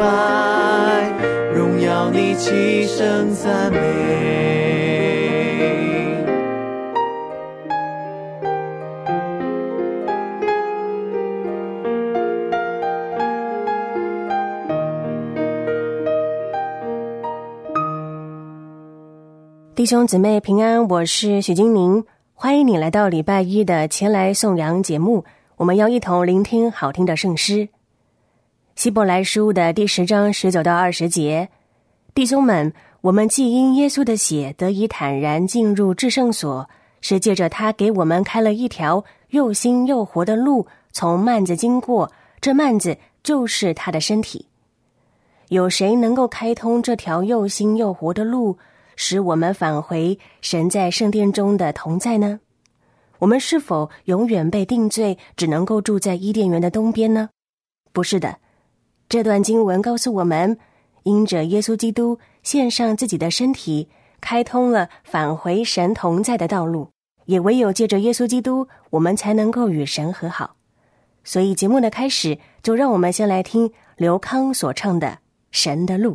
拜，荣耀你，齐声赞美。弟兄姊妹平安，我是许金宁，欢迎你来到礼拜一的前来颂扬节目。我们要一同聆听好听的圣诗。希伯来书的第十章十九到二十节，弟兄们，我们既因耶稣的血得以坦然进入至圣所，是借着他给我们开了一条又新又活的路，从幔子经过。这幔子就是他的身体。有谁能够开通这条又新又活的路？使我们返回神在圣殿中的同在呢？我们是否永远被定罪，只能够住在伊甸园的东边呢？不是的。这段经文告诉我们，因着耶稣基督献上自己的身体，开通了返回神同在的道路。也唯有借着耶稣基督，我们才能够与神和好。所以节目的开始，就让我们先来听刘康所唱的《神的路》。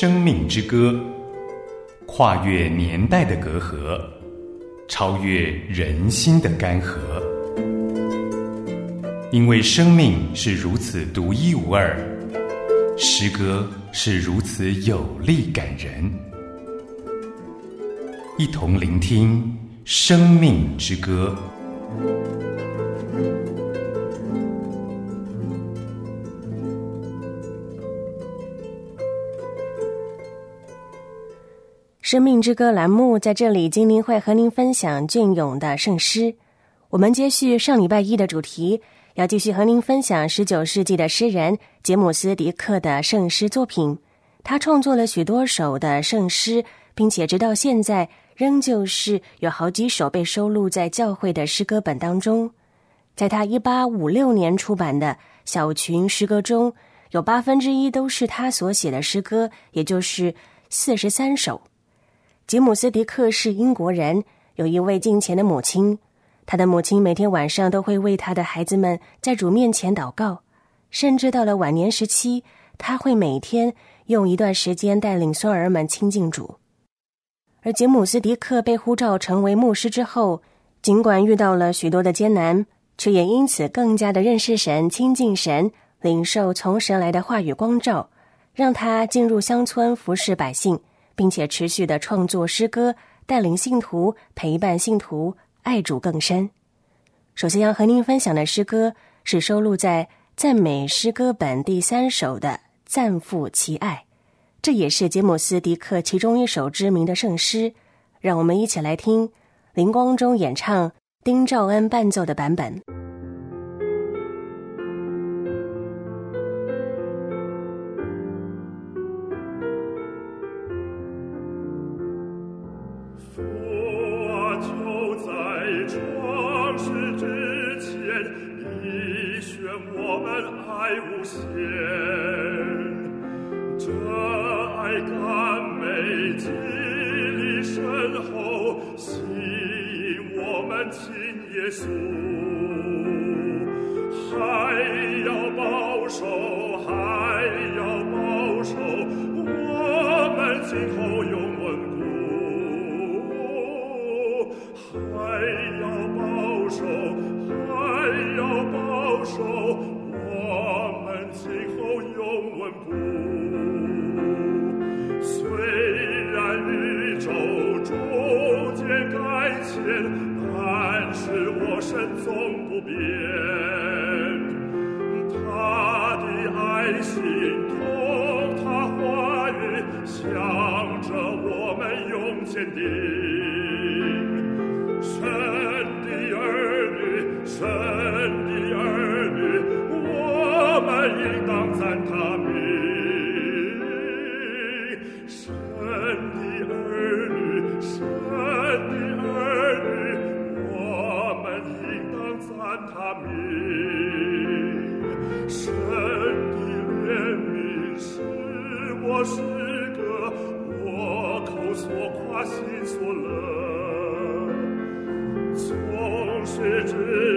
生命之歌》，跨越年代的隔阂，超越人心的干涸。因为生命是如此独一无二，诗歌是如此有力感人。一同聆听《生命之歌》。生命之歌栏目在这里，精灵会和您分享隽永的圣诗。我们接续上礼拜一的主题，要继续和您分享十九世纪的诗人杰姆斯·迪克的圣诗作品。他创作了许多首的圣诗，并且直到现在仍旧是有好几首被收录在教会的诗歌本当中。在他一八五六年出版的小群诗歌中，有八分之一都是他所写的诗歌，也就是四十三首。吉姆斯·迪克是英国人，有一位敬虔的母亲。他的母亲每天晚上都会为他的孩子们在主面前祷告，甚至到了晚年时期，他会每天用一段时间带领孙儿们亲近主。而吉姆斯·迪克被呼召成为牧师之后，尽管遇到了许多的艰难，却也因此更加的认识神、亲近神，领受从神来的话语光照，让他进入乡村服侍百姓。并且持续的创作诗歌，带领信徒，陪伴信徒，爱主更深。首先要和您分享的诗歌是收录在赞美诗歌本第三首的《赞父其爱》，这也是杰姆斯·迪克其中一首知名的圣诗。让我们一起来听林光中演唱、丁兆恩伴奏的版本。还要保守，还要保守，我们今后永稳固。虽然宇宙逐渐改迁，但是我身踪不变。他的爱心同他话语，向着我们永坚定。和羔羊。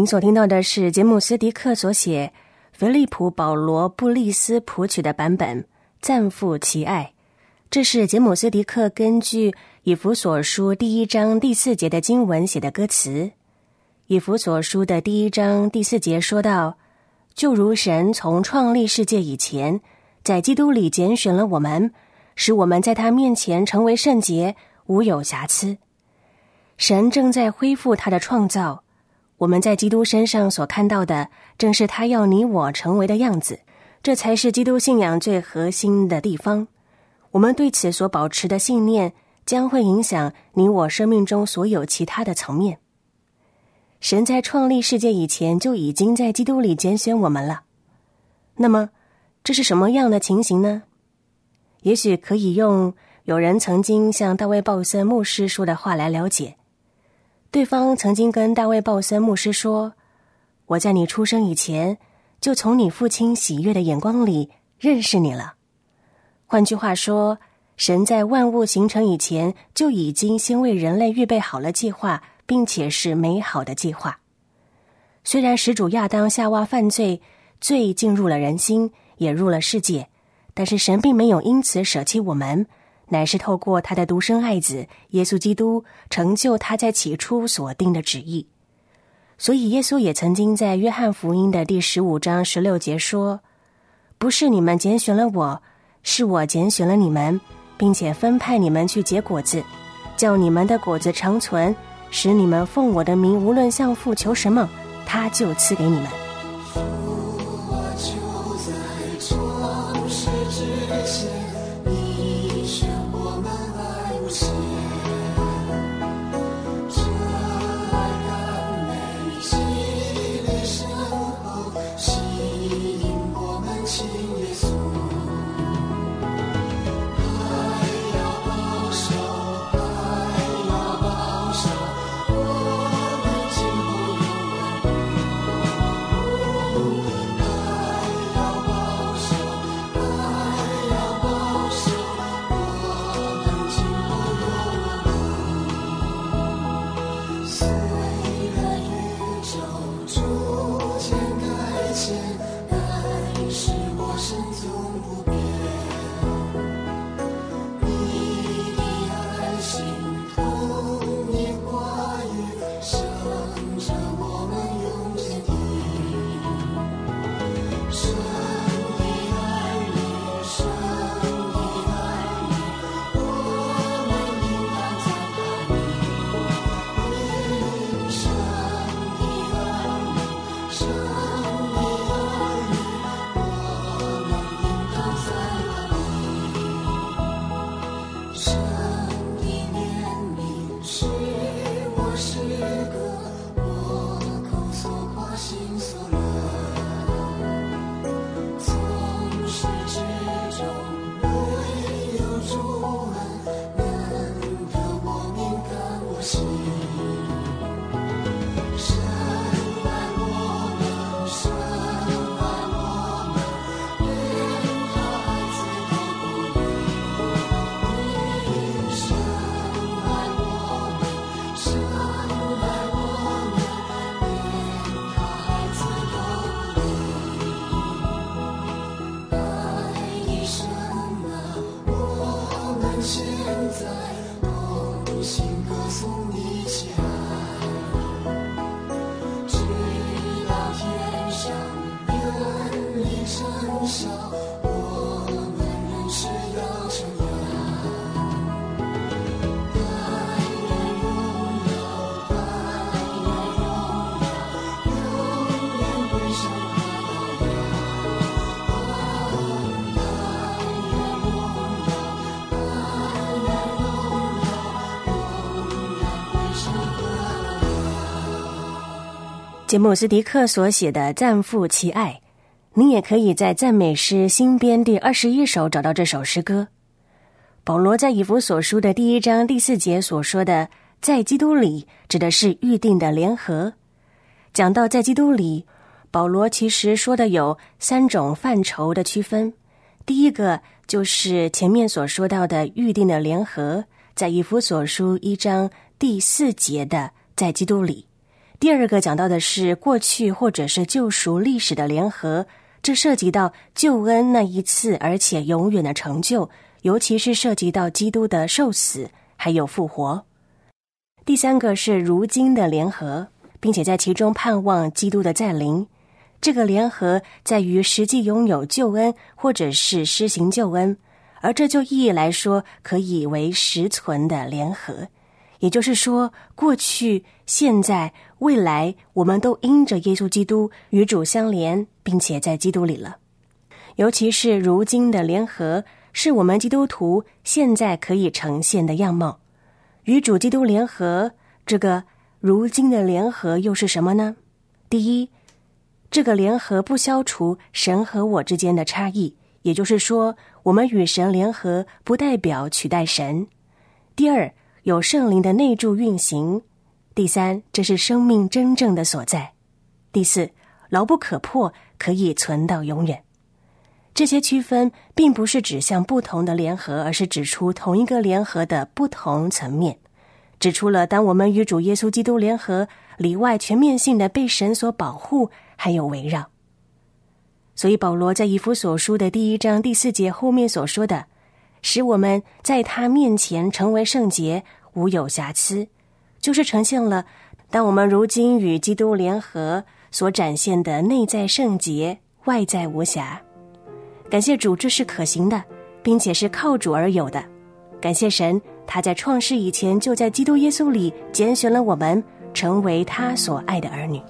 您所听到的是杰姆斯迪克所写、菲利普·保罗·布利斯谱曲的版本《赞妇其爱》。这是杰姆斯迪克根据以弗所书第一章第四节的经文写的歌词。以弗所书的第一章第四节说到：“就如神从创立世界以前，在基督里拣选了我们，使我们在他面前成为圣洁，无有瑕疵。”神正在恢复他的创造。我们在基督身上所看到的，正是他要你我成为的样子，这才是基督信仰最核心的地方。我们对此所保持的信念，将会影响你我生命中所有其他的层面。神在创立世界以前就已经在基督里拣选我们了。那么，这是什么样的情形呢？也许可以用有人曾经向大卫鲍森牧师说的话来了解。对方曾经跟大卫·鲍森牧师说：“我在你出生以前，就从你父亲喜悦的眼光里认识你了。换句话说，神在万物形成以前，就已经先为人类预备好了计划，并且是美好的计划。虽然始祖亚当、夏娃犯罪，罪进入了人心，也入了世界，但是神并没有因此舍弃我们。”乃是透过他的独生爱子耶稣基督成就他在起初所定的旨意，所以耶稣也曾经在约翰福音的第十五章十六节说：“不是你们拣选了我，是我拣选了你们，并且分派你们去结果子，叫你们的果子长存，使你们奉我的名无论向父求什么，他就赐给你们。”杰姆斯迪克所写的《赞父其爱》，您也可以在赞美诗新编第二十一首找到这首诗歌。保罗在以弗所书的第一章第四节所说的“在基督里”，指的是预定的联合。讲到在基督里，保罗其实说的有三种范畴的区分。第一个就是前面所说到的预定的联合，在以弗所书一章第四节的“在基督里”。第二个讲到的是过去或者是救赎历史的联合，这涉及到救恩那一次而且永远的成就，尤其是涉及到基督的受死还有复活。第三个是如今的联合，并且在其中盼望基督的再临。这个联合在于实际拥有救恩，或者是施行救恩，而这就意义来说，可以为实存的联合。也就是说，过去、现在、未来，我们都因着耶稣基督与主相连，并且在基督里了。尤其是如今的联合，是我们基督徒现在可以呈现的样貌。与主基督联合，这个如今的联合又是什么呢？第一。这个联合不消除神和我之间的差异，也就是说，我们与神联合不代表取代神。第二，有圣灵的内助运行。第三，这是生命真正的所在。第四，牢不可破，可以存到永远。这些区分并不是指向不同的联合，而是指出同一个联合的不同层面，指出了当我们与主耶稣基督联合，里外全面性的被神所保护。还有围绕，所以保罗在以弗所书的第一章第四节后面所说的，使我们在他面前成为圣洁，无有瑕疵，就是呈现了当我们如今与基督联合所展现的内在圣洁，外在无瑕。感谢主，这是可行的，并且是靠主而有的。感谢神，他在创世以前就在基督耶稣里拣选了我们，成为他所爱的儿女。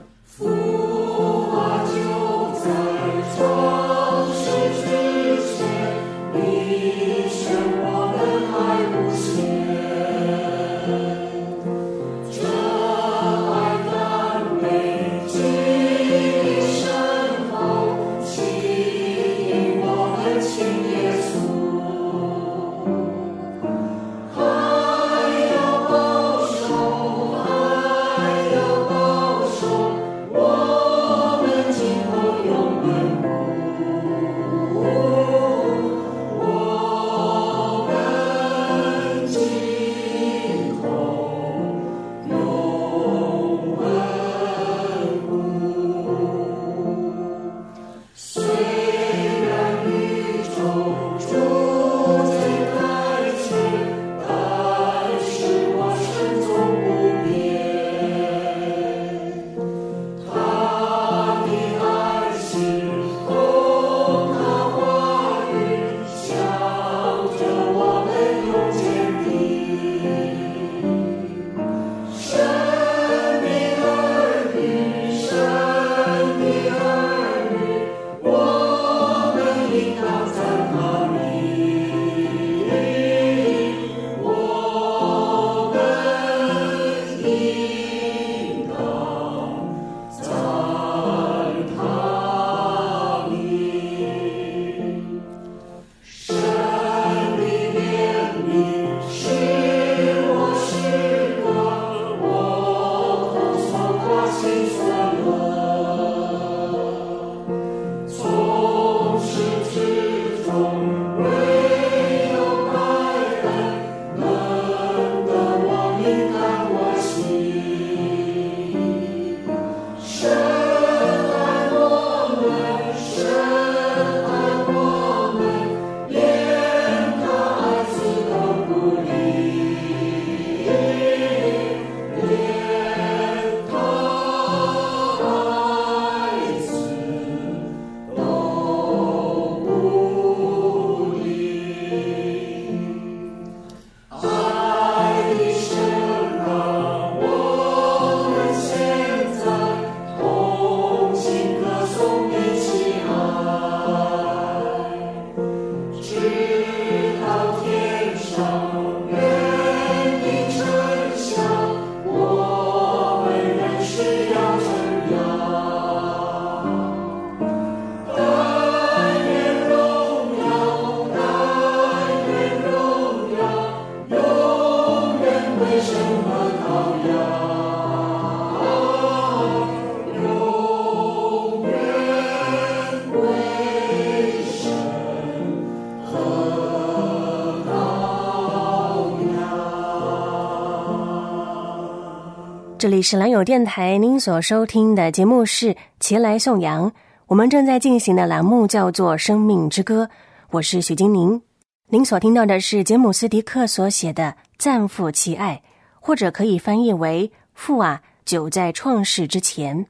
这里是蓝友电台，您所收听的节目是《前来颂扬》，我们正在进行的栏目叫做《生命之歌》，我是许金宁。您所听到的是杰姆斯迪克所写的《赞父其爱》，或者可以翻译为“父啊，久在创世之前”。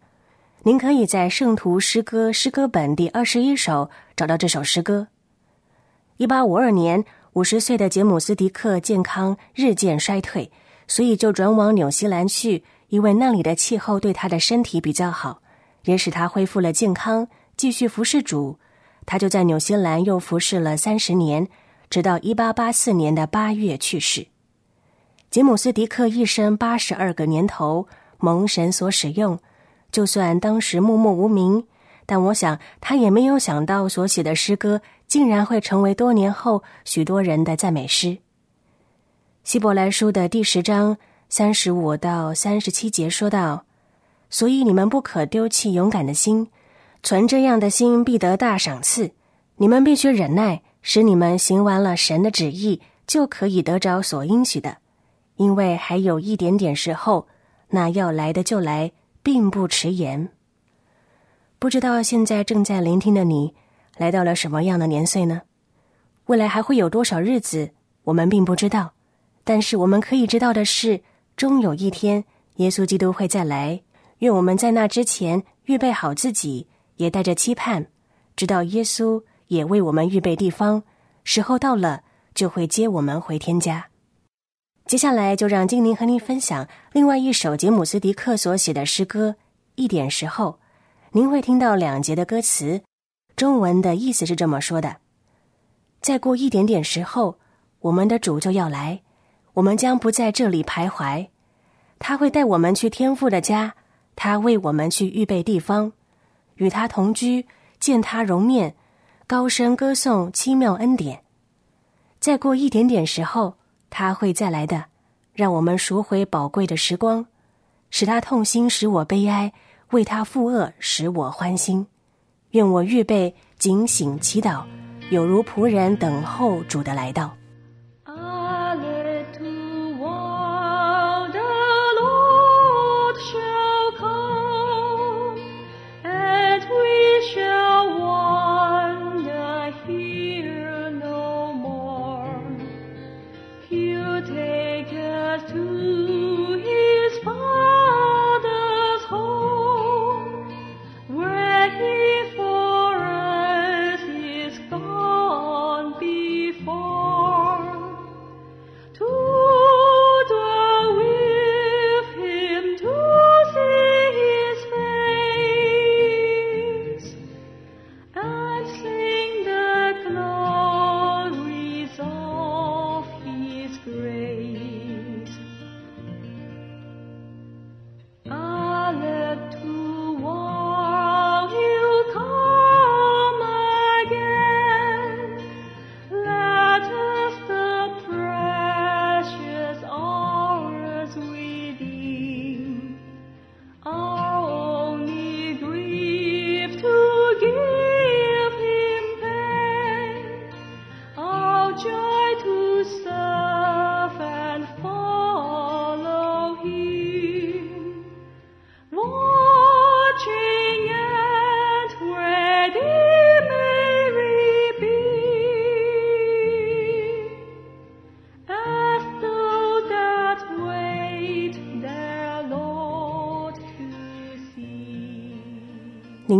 您可以在圣徒诗歌诗歌本第二十一首找到这首诗歌。一八五二年，五十岁的杰姆斯迪克健康日渐衰退，所以就转往纽西兰去。因为那里的气候对他的身体比较好，也使他恢复了健康，继续服侍主。他就在纽西兰又服侍了三十年，直到一八八四年的八月去世。吉姆斯迪克一生八十二个年头蒙神所使用，就算当时默默无名，但我想他也没有想到所写的诗歌竟然会成为多年后许多人的赞美诗。希伯来书的第十章。三十五到三十七节说道：“所以你们不可丢弃勇敢的心，存这样的心必得大赏赐。你们必须忍耐，使你们行完了神的旨意，就可以得着所应许的。因为还有一点点时候，那要来的就来，并不迟延。不知道现在正在聆听的你，来到了什么样的年岁呢？未来还会有多少日子，我们并不知道。但是我们可以知道的是。”终有一天，耶稣基督会再来。愿我们在那之前预备好自己，也带着期盼，直到耶稣也为我们预备地方。时候到了，就会接我们回天家。接下来，就让精灵和您分享另外一首杰姆斯迪克所写的诗歌《一点时候》。您会听到两节的歌词，中文的意思是这么说的：再过一点点时候，我们的主就要来。我们将不在这里徘徊，他会带我们去天父的家，他为我们去预备地方，与他同居，见他容面，高声歌颂奇妙恩典。再过一点点时候，他会再来的，让我们赎回宝贵的时光，使他痛心，使我悲哀；为他负恶，使我欢心。愿我预备警醒祈祷，有如仆人等候主的来到。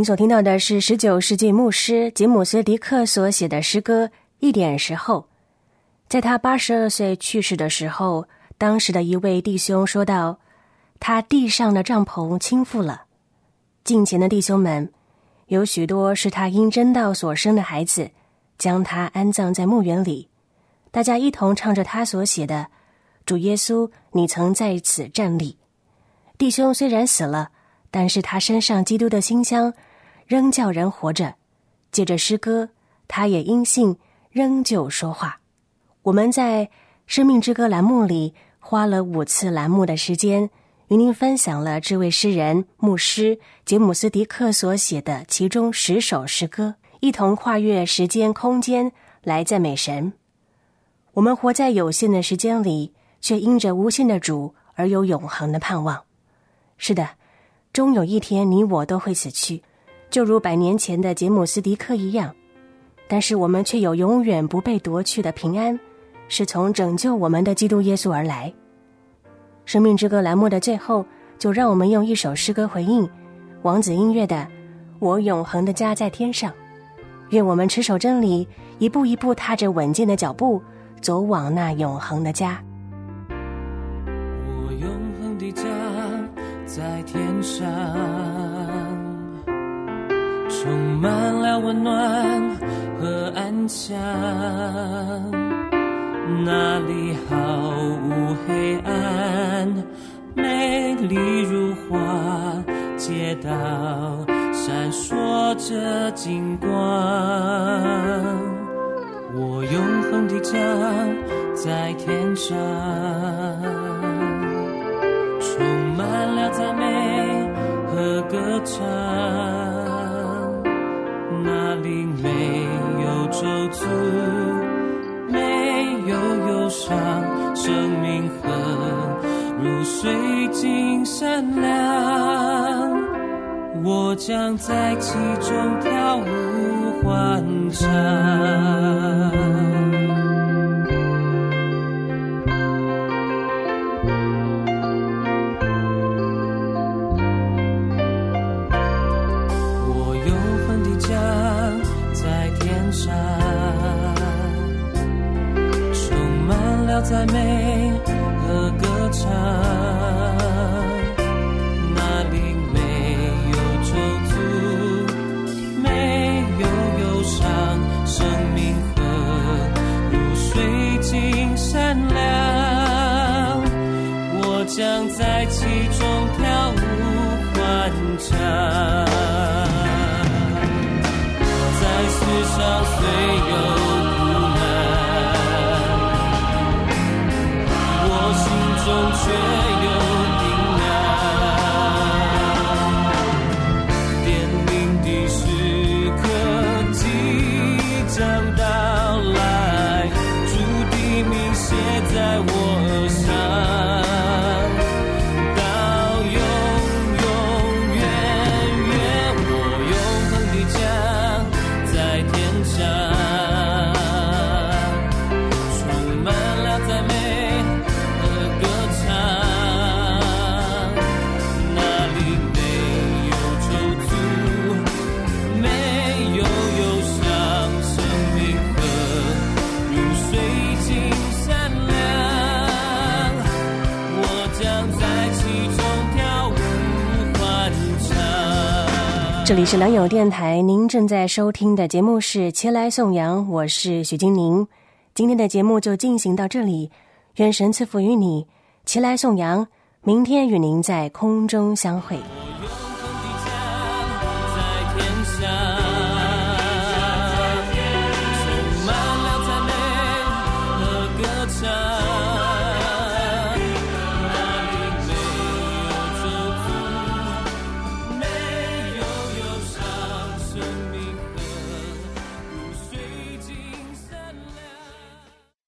您所听到的是十九世纪牧师吉姆斯迪克所写的诗歌《一点时候》。在他八十二岁去世的时候，当时的一位弟兄说道：“他地上的帐篷倾覆了。近前的弟兄们，有许多是他因真道所生的孩子，将他安葬在墓园里。大家一同唱着他所写的：‘主耶稣，你曾在此站立。’弟兄虽然死了。”但是他身上基督的馨香，仍叫人活着。借着诗歌，他也因信仍旧说话。我们在《生命之歌》栏目里花了五次栏目的时间，与您分享了这位诗人牧师杰姆斯迪克所写的其中十首诗歌，一同跨越时间空间来赞美神。我们活在有限的时间里，却因着无限的主而有永恒的盼望。是的，终有一天你我都会死去，就如百年前的杰姆斯迪克一样。但是我们却有永远不被夺去的平安，是从拯救我们的基督耶稣而来。生命之歌栏目的最后，就让我们用一首诗歌回应王子音乐的《我永恒的家在天上》。愿我们持守真理，一步一步踏着稳健的脚步，走往那永恒的家。我永恒的家在天上，满了温暖和安详，那里毫无黑暗，美丽如花，街道闪烁着金光。我永恒的家在天上，充满了赞美和歌唱。没有忧伤，生命河如水晶闪亮。我将在其中跳舞欢唱。再美。这里是良友电台，您正在收听的节目是《前来颂扬》，我是许金宁。今天的节目就进行到这里，愿神赐福于你，前来颂扬。明天与您在空中相会。